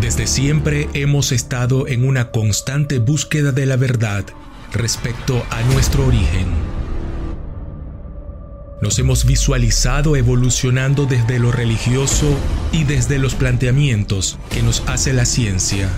Desde siempre hemos estado en una constante búsqueda de la verdad respecto a nuestro origen. Nos hemos visualizado evolucionando desde lo religioso y desde los planteamientos que nos hace la ciencia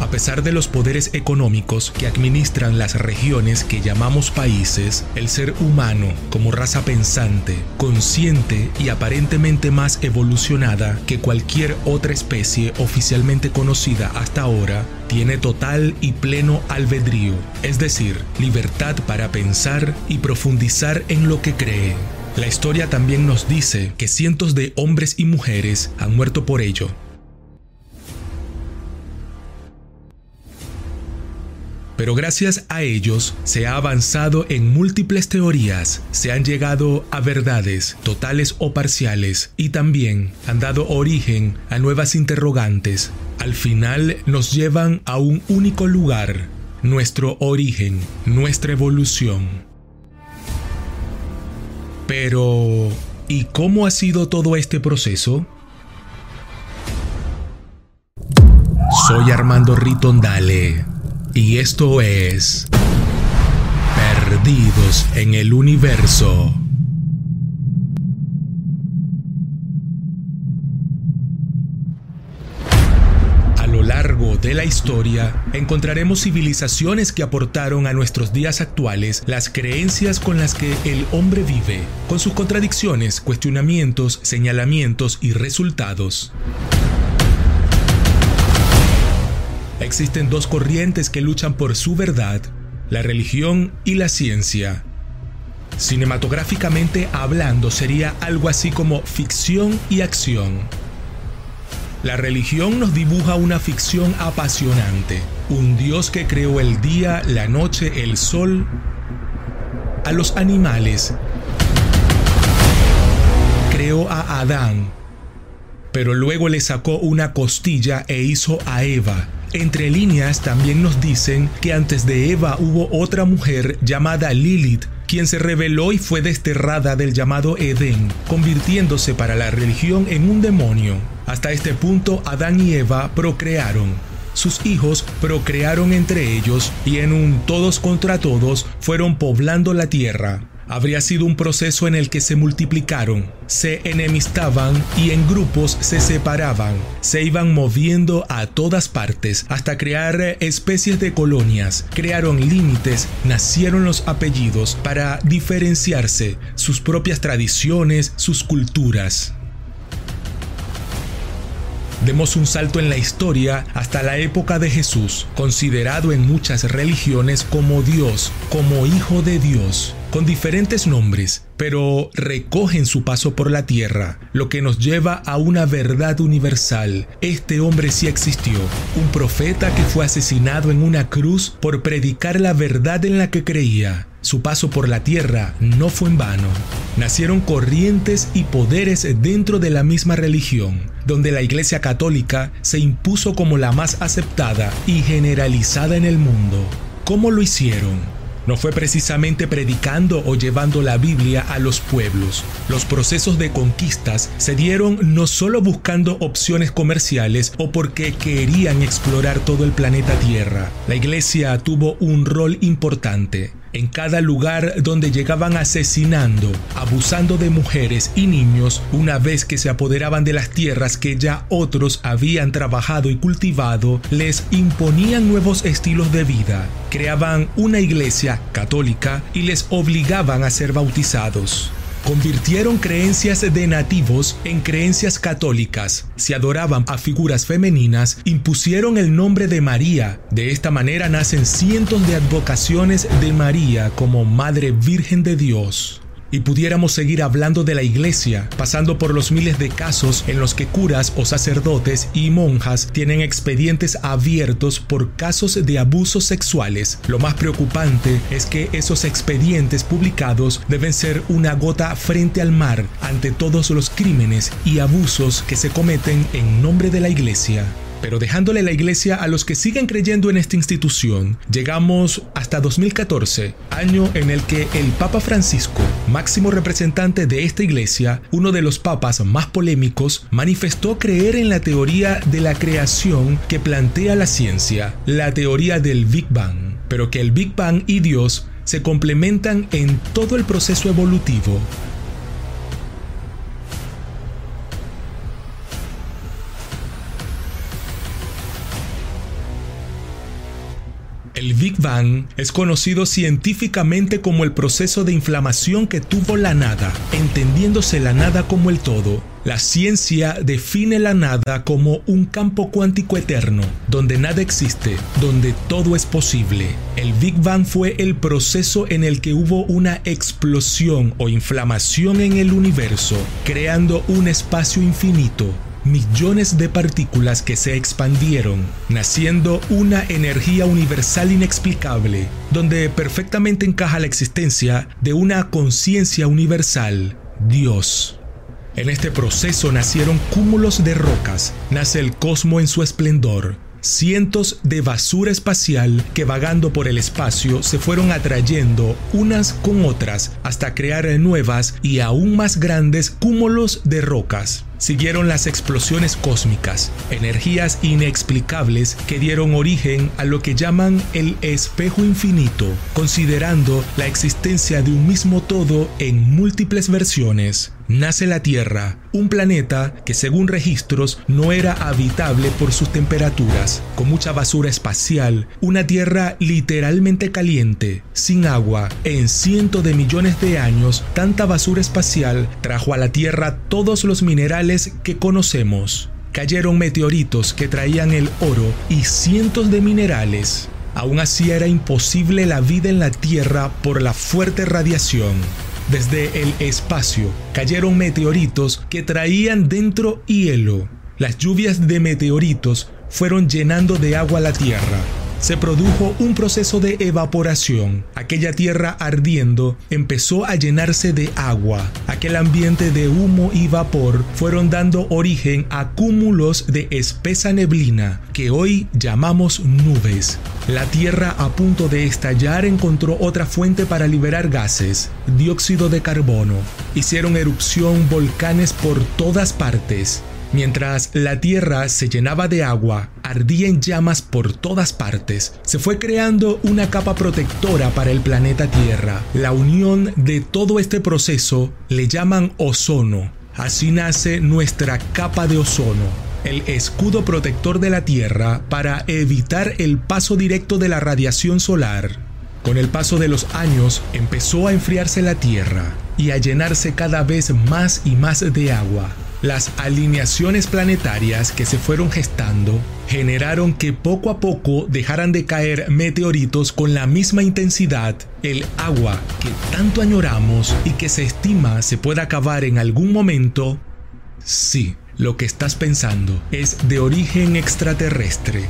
a pesar de los poderes económicos que administran las regiones que llamamos países, el ser humano, como raza pensante, consciente y aparentemente más evolucionada que cualquier otra especie oficialmente conocida hasta ahora, tiene total y pleno albedrío, es decir, libertad para pensar y profundizar en lo que cree. La historia también nos dice que cientos de hombres y mujeres han muerto por ello, Pero gracias a ellos se ha avanzado en múltiples teorías, se han llegado a verdades totales o parciales y también han dado origen a nuevas interrogantes. Al final nos llevan a un único lugar, nuestro origen, nuestra evolución. Pero, ¿y cómo ha sido todo este proceso? Soy Armando Ritondale y esto es Perdidos en el Universo. A lo largo de la historia encontraremos civilizaciones que aportaron a nuestros días actuales las creencias con las que el hombre vive, con sus contradicciones, cuestionamientos, señalamientos y resultados. Existen dos corrientes que luchan por su verdad, la religión y la ciencia. Cinematográficamente hablando sería algo así como ficción y acción. La religión nos dibuja una ficción apasionante, un Dios que creó el día, la noche, el sol, a los animales. Creó a Adán, pero luego le sacó una costilla e hizo a Eva, entre líneas también nos dicen que antes de Eva hubo otra mujer llamada Lilith, quien se rebeló y fue desterrada del llamado Edén, convirtiéndose para la religión en un demonio. Hasta este punto Adán y Eva procrearon. Sus hijos procrearon entre ellos y en un todos contra todos fueron poblando la tierra habría sido un proceso en el que se multiplicaron, se enemistaban y en grupos se separaban, se iban moviendo a todas partes hasta crear especies de colonias, crearon límites, nacieron los apellidos para diferenciarse, sus propias tradiciones, sus culturas. Demos un salto en la historia hasta la época de Jesús, considerado en muchas religiones como Dios, como Hijo de Dios con diferentes nombres, pero recogen su paso por la tierra, lo que nos lleva a una verdad universal. Este hombre sí existió, un profeta que fue asesinado en una cruz por predicar la verdad en la que creía. Su paso por la tierra no fue en vano. Nacieron corrientes y poderes dentro de la misma religión, donde la Iglesia Católica se impuso como la más aceptada y generalizada en el mundo. ¿Cómo lo hicieron? No fue precisamente predicando o llevando la Biblia a los pueblos. Los procesos de conquistas se dieron no solo buscando opciones comerciales o porque querían explorar todo el planeta Tierra. La iglesia tuvo un rol importante en cada lugar donde llegaban asesinando, abusando de mujeres y niños una vez que se apoderaban de las tierras que ya otros habían trabajado y cultivado, les imponían nuevos estilos de vida, creaban una iglesia católica y les obligaban a ser bautizados. Convirtieron creencias de nativos en creencias católicas. Se adoraban a figuras femeninas, impusieron el nombre de María. De esta manera nacen cientos de advocaciones de María como Madre Virgen de Dios y pudiéramos seguir hablando de la iglesia, pasando por los miles de casos en los que curas o sacerdotes y monjas tienen expedientes abiertos por casos de abusos sexuales. Lo más preocupante es que esos expedientes publicados deben ser una gota frente al mar ante todos los crímenes y abusos que se cometen en nombre de la iglesia. Pero dejándole la iglesia a los que siguen creyendo en esta institución, llegamos hasta 2014, año en el que el Papa Francisco, máximo representante de esta iglesia, uno de los papas más polémicos, manifestó creer en la teoría de la creación que plantea la ciencia, la teoría del Big Bang, pero que el Big Bang y Dios se complementan en todo el proceso evolutivo Bang es conocido científicamente como el proceso de inflamación que tuvo la nada, entendiéndose la nada como el todo. La ciencia define la nada como un campo cuántico eterno, donde nada existe, donde todo es posible. El Big Bang fue el proceso en el que hubo una explosión o inflamación en el universo, creando un espacio infinito millones de partículas que se expandieron, naciendo una energía universal inexplicable, donde perfectamente encaja la existencia de una conciencia universal, Dios. En este proceso nacieron cúmulos de rocas, nace el cosmos en su esplendor, cientos de basura espacial que vagando por el espacio se fueron atrayendo unas con otras hasta crear nuevas y aún más grandes cúmulos de rocas. Siguieron las explosiones cósmicas, energías inexplicables que dieron origen a lo que llaman el espejo infinito, considerando la existencia de un mismo todo en múltiples versiones nace la Tierra, un planeta que según registros no era habitable por sus temperaturas, con mucha basura espacial, una Tierra literalmente caliente, sin agua. En cientos de millones de años, tanta basura espacial trajo a la Tierra todos los que conocemos. Cayeron meteoritos que traían el oro y cientos de minerales. Aún así era imposible la vida en la Tierra por la fuerte radiación. Desde el espacio cayeron meteoritos que traían dentro hielo. Las lluvias de meteoritos fueron llenando de agua la Tierra se produjo un proceso de evaporación. Aquella tierra ardiendo empezó a llenarse de agua. Aquel ambiente de humo y vapor fueron dando origen a cúmulos de espesa neblina que hoy llamamos nubes. La tierra a punto de estallar encontró otra fuente para liberar gases, dióxido de carbono. Hicieron erupción volcanes por todas partes. Mientras la tierra se llenaba de agua, ardía en llamas por todas partes, se fue creando una capa protectora para el planeta Tierra. La unión de todo este proceso le llaman ozono. Así nace nuestra capa de ozono, el escudo protector de la Tierra para evitar el paso directo de la radiación solar. Con el paso de los años empezó a enfriarse la Tierra y a llenarse cada vez más y más de agua. Las alineaciones planetarias que se fueron gestando generaron que poco a poco dejaran de caer meteoritos con la misma intensidad, el agua que tanto añoramos y que se estima se pueda acabar en algún momento. Sí, lo que estás pensando es de origen extraterrestre.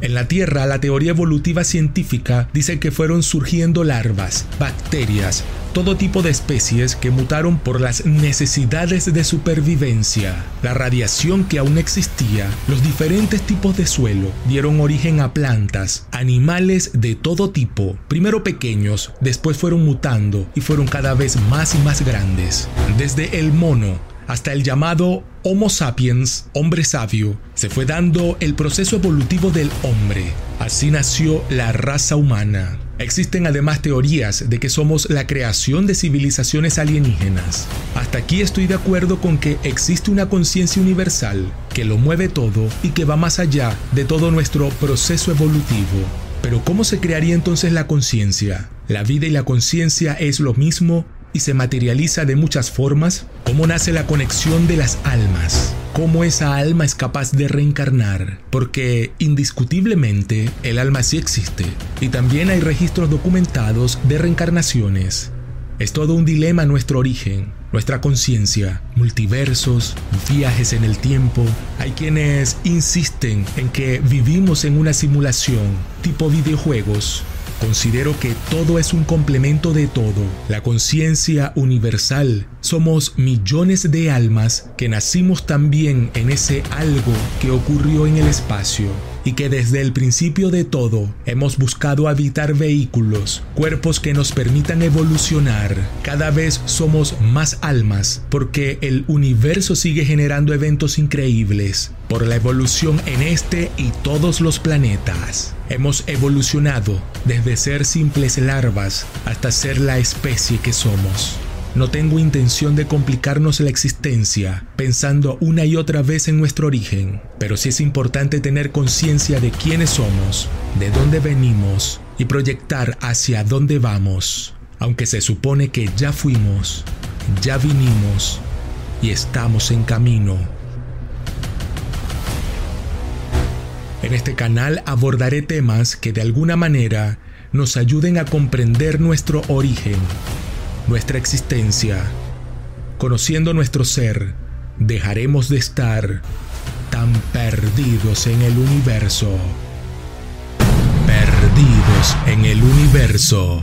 En la Tierra, la teoría evolutiva científica dice que fueron surgiendo larvas, bacterias, todo tipo de especies que mutaron por las necesidades de supervivencia. La radiación que aún existía, los diferentes tipos de suelo, dieron origen a plantas, animales de todo tipo, primero pequeños, después fueron mutando y fueron cada vez más y más grandes. Desde el mono hasta el llamado Homo sapiens, hombre sabio, se fue dando el proceso evolutivo del hombre. Así nació la raza humana. Existen además teorías de que somos la creación de civilizaciones alienígenas. Hasta aquí estoy de acuerdo con que existe una conciencia universal que lo mueve todo y que va más allá de todo nuestro proceso evolutivo. Pero ¿cómo se crearía entonces la conciencia? ¿La vida y la conciencia es lo mismo y se materializa de muchas formas, cómo nace la conexión de las almas, cómo esa alma es capaz de reencarnar, porque indiscutiblemente el alma sí existe y también hay registros documentados de reencarnaciones. Es todo un dilema nuestro origen, nuestra conciencia, multiversos, viajes en el tiempo. Hay quienes insisten en que vivimos en una simulación tipo videojuegos Considero que todo es un complemento de todo. La conciencia universal. Somos millones de almas que nacimos también en ese algo que ocurrió en el espacio y que desde el principio de todo hemos buscado habitar vehículos, cuerpos que nos permitan evolucionar. Cada vez somos más almas porque el universo sigue generando eventos increíbles por la evolución en este y todos los planetas. Hemos evolucionado desde ser simples larvas hasta ser la especie que somos. No tengo intención de complicarnos la existencia pensando una y otra vez en nuestro origen, pero sí es importante tener conciencia de quiénes somos, de dónde venimos y proyectar hacia dónde vamos, aunque se supone que ya fuimos, ya vinimos y estamos en camino. En este canal abordaré temas que de alguna manera nos ayuden a comprender nuestro origen nuestra existencia, conociendo nuestro ser, dejaremos de estar tan perdidos en el universo. Perdidos en el universo.